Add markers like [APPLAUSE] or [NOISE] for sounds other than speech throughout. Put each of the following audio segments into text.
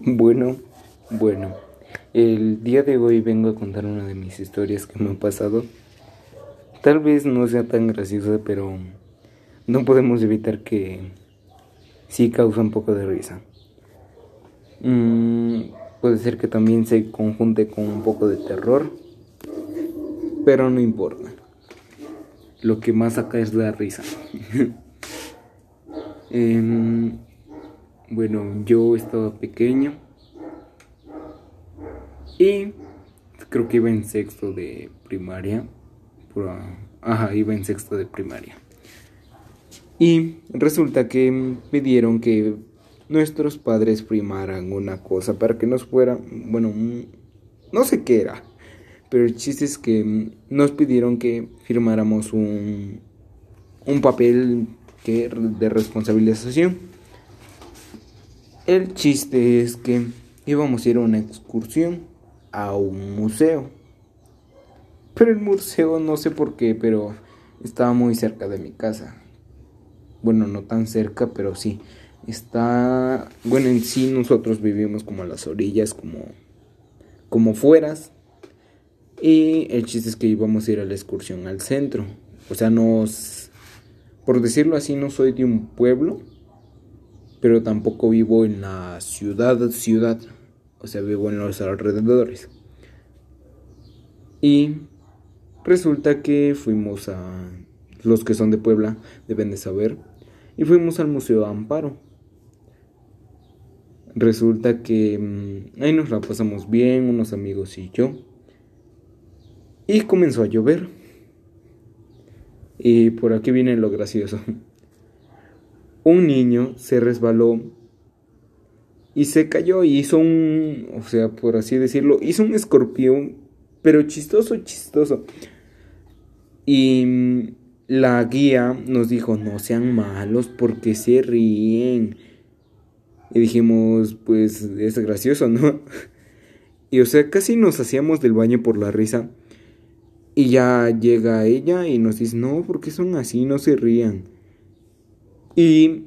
Bueno, bueno, el día de hoy vengo a contar una de mis historias que me ha pasado. Tal vez no sea tan graciosa, pero no podemos evitar que sí causa un poco de risa. Mm, puede ser que también se conjunte con un poco de terror, pero no importa. Lo que más saca es la risa. [LAUGHS] Em, bueno, yo estaba pequeño y creo que iba en sexto de primaria. ajá, iba en sexto de primaria. Y resulta que me dieron que nuestros padres primaran una cosa para que nos fuera, bueno, no sé qué era, pero el chiste es que nos pidieron que firmáramos un, un papel que, de responsabilización. El chiste es que íbamos a ir a una excursión a un museo. Pero el museo no sé por qué, pero estaba muy cerca de mi casa. Bueno, no tan cerca, pero sí. Está, bueno, en sí nosotros vivimos como a las orillas, como como fueras. Y el chiste es que íbamos a ir a la excursión al centro. O sea, nos por decirlo así, no soy de un pueblo, pero tampoco vivo en la ciudad, ciudad, o sea, vivo en los alrededores. Y resulta que fuimos a los que son de Puebla, deben de saber, y fuimos al Museo Amparo. Resulta que mm, ahí nos la pasamos bien, unos amigos y yo. Y comenzó a llover. Y por aquí viene lo gracioso un niño se resbaló y se cayó y hizo un, o sea, por así decirlo, hizo un escorpión, pero chistoso, chistoso. Y mm, la guía nos dijo, no sean malos porque se ríen. Y dijimos, pues es gracioso, ¿no? [LAUGHS] Y o sea, casi nos hacíamos del baño por la risa. Y ya llega ella y nos dice, no, porque son así, no se rían. Y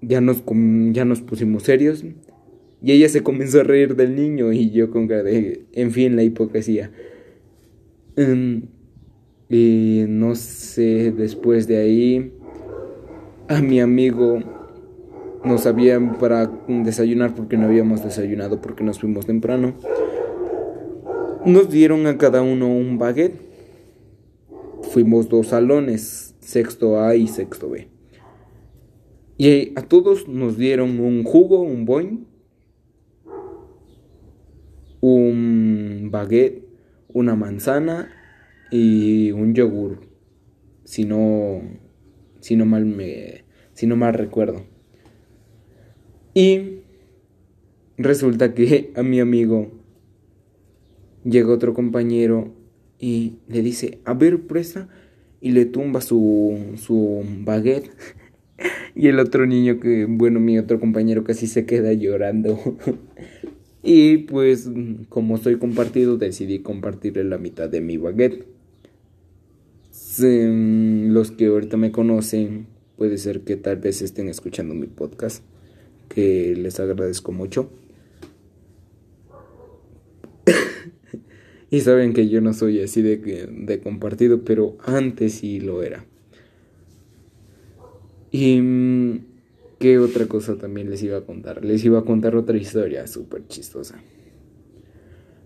ya nos, ya nos pusimos serios. Y ella se comenzó a reír del niño y yo con cara de, en fin, la hipocresía. Em, y no sé, después de ahí, a mi amigo nos habían para desayunar porque no habíamos desayunado porque nos fuimos temprano. Nos dieron a cada uno un baguette. Fuimos dos salones, sexto A y sexto B. Y a todos nos dieron un jugo, un boing, un baguette, una manzana y un yogur. Si no, si no mal me, si no mal recuerdo. Y resulta que a mi amigo llega otro compañero y le dice, a ver, presta, y le tumba su, su baguette [LAUGHS] y el otro niño que, bueno, mi otro compañero casi se queda llorando. [LAUGHS] y pues como soy compartido, decidí compartirle la mitad de mi baguette. los que ahorita me conocen, puede ser que tal vez estén escuchando mi podcast, que les agradezco mucho. [LAUGHS] y saben que yo no soy así de, de compartido, pero antes sí lo era. Y mm, qué otra cosa también les iba a contar. Les iba a contar otra historia súper chistosa.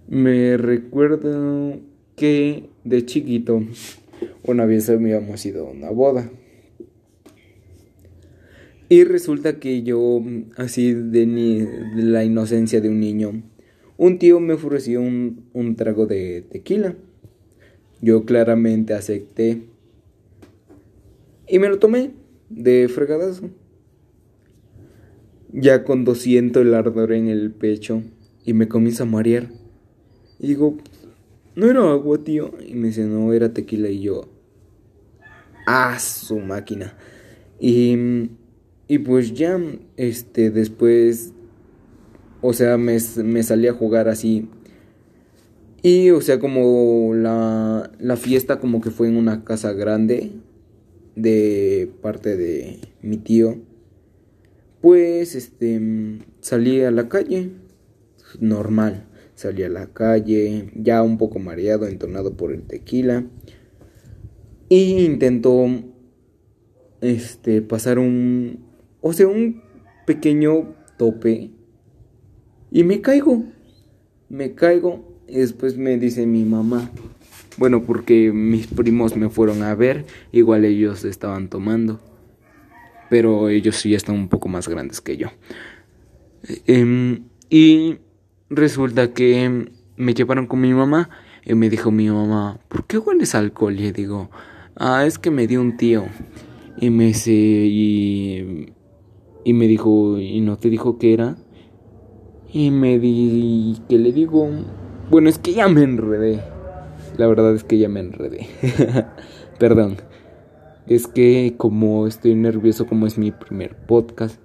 Me recuerdo que de chiquito una vez habíamos ido a una boda. Y resulta que yo, así de, de, la inocencia de un niño, un tío me ofreció un, un trago de tequila. Yo claramente acepté. Y me lo tomé de fregadazo. Ya cuando siento el ardor en el pecho y me comienza a marear. Y digo, no era agua, tío. Y me dice, no, era tequila. Y yo, ah, su máquina. Y, y pues ya, este, después, o sea, me, me salí a jugar así. Y, o sea, como la, la fiesta como que fue en una casa grande de parte de mi tío, Pues este salí a la calle normal, salí a la calle ya un poco mareado, entonado por el tequila y intentó este pasar un o sea, un pequeño tope y me caigo. Me caigo y después me dice mi mamá, bueno, porque mis primos me fueron a ver, igual ellos estaban tomando, pero ellos sí están un poco más grandes que yo. Em, y resulta que me llevaron con mi mamá y me dijo mi mamá, ¿por qué hueles alcohol? Y digo, ah, es que me dio un tío. Y me dice, y, y me dijo, ¿y no te dijo qué era? Y me di, que le digo, bueno, es que ya me enredé. La verdad es que ya me enredé. [LAUGHS] Perdón. Es que como estoy nervioso, como es mi primer podcast.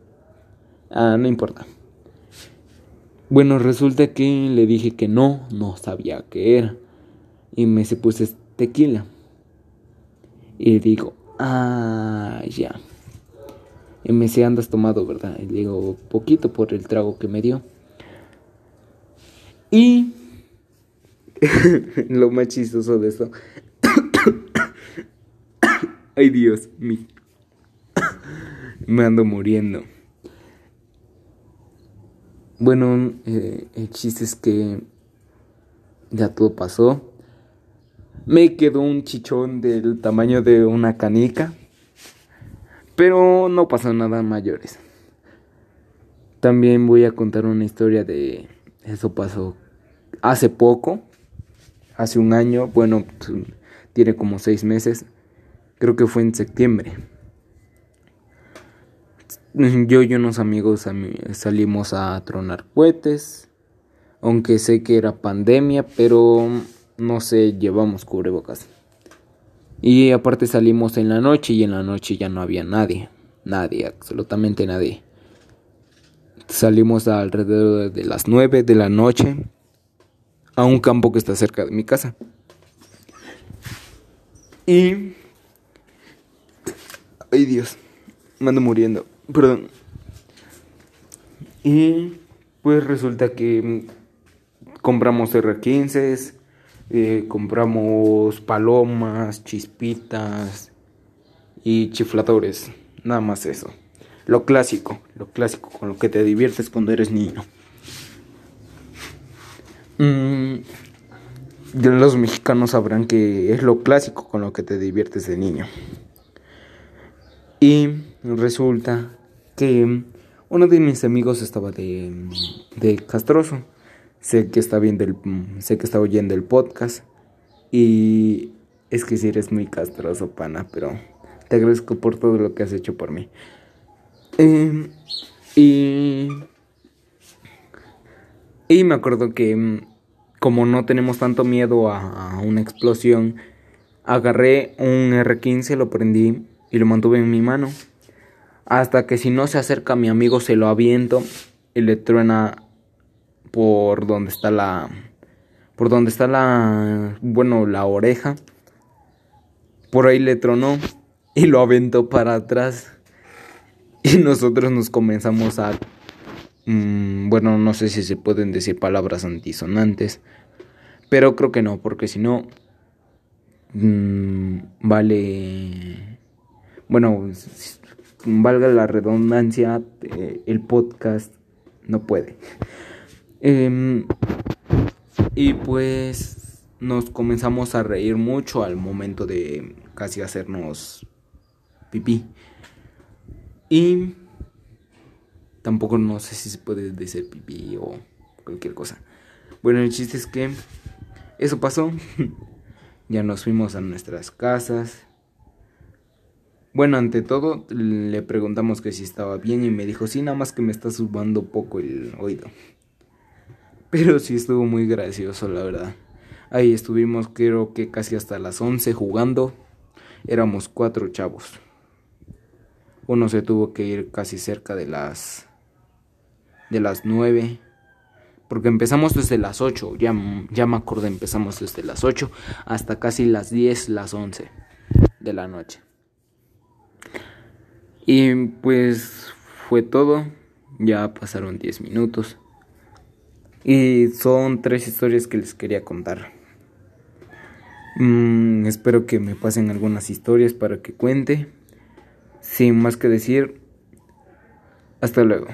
Ah, no importa. Bueno, resulta que le dije que no, no sabía qué era. Y me se puse tequila. Y digo, ah, ya. Y me se andas tomado, ¿verdad? Y digo, poquito por el trago que me dio. Y [LAUGHS] lo más chistoso de esto. [COUGHS] Ay Dios, mi... [COUGHS] me ando muriendo. Bueno, eh, el chiste es que ya todo pasó. Me quedó un chichón del tamaño de una canica. Pero no pasó nada mayores. También voy a contar una historia de... Eso pasó hace poco hace un año, bueno, tiene como seis meses, creo que fue en septiembre. Yo y unos amigos salimos a tronar cohetes, aunque sé que era pandemia, pero no sé, llevamos cubrebocas. Y aparte salimos en la noche y en la noche ya no había nadie, nadie, absolutamente nadie. Salimos alrededor de las nueve de la noche a un campo que está cerca de mi casa. Y... Ay Dios, me ando muriendo. Perdón. Y pues resulta que compramos R15, eh, compramos palomas, chispitas y chifladores. Nada más eso. Lo clásico, lo clásico con lo que te diviertes cuando eres niño. Mm, los mexicanos sabrán que es lo clásico con lo que te diviertes de niño. Y resulta que uno de mis amigos estaba de, de castroso. Sé que está viendo el, sé que está oyendo el podcast. Y es que si eres muy castroso, pana, pero te agradezco por todo lo que has hecho por mí. Em, y y me acuerdo que mm, como no tenemos tanto miedo a, una explosión, agarré un R15, lo prendí y lo mantuve en mi mano. Hasta que si no se acerca a mi amigo se lo aviento y le truena por donde está la por donde está la bueno, la oreja. Por ahí le tronó y lo aventó para atrás. Y nosotros nos comenzamos a Mm, bueno, no sé si se pueden decir palabras antisonantes, pero creo que no, porque si no, mm, vale, bueno, valga la redundancia, eh, el podcast no puede. Em, y pues nos comenzamos a reír mucho al momento de casi hacernos pipí. Y Tampoco no sé si se puede decir pipí o cualquier cosa. Bueno, el chiste es que eso pasó. [LAUGHS] ya nos fuimos a nuestras casas. Bueno, ante todo le preguntamos que si estaba bien y me dijo, sí, nada más que me está subando poco el oído. Pero sí estuvo muy gracioso, la verdad. Ahí estuvimos creo que casi hasta las 11 jugando. Éramos cuatro chavos. Uno se tuvo que ir casi cerca de las de las 9. Porque empezamos desde las 8, ya, ya me acuerdo, empezamos desde las 8 hasta casi las 10, las 11 de la noche. Y pues fue todo. Ya pasaron 10 minutos. Y son tres historias que les quería contar. Mm, espero que me pasen algunas historias para que cuente. Sin más que decir, hasta luego.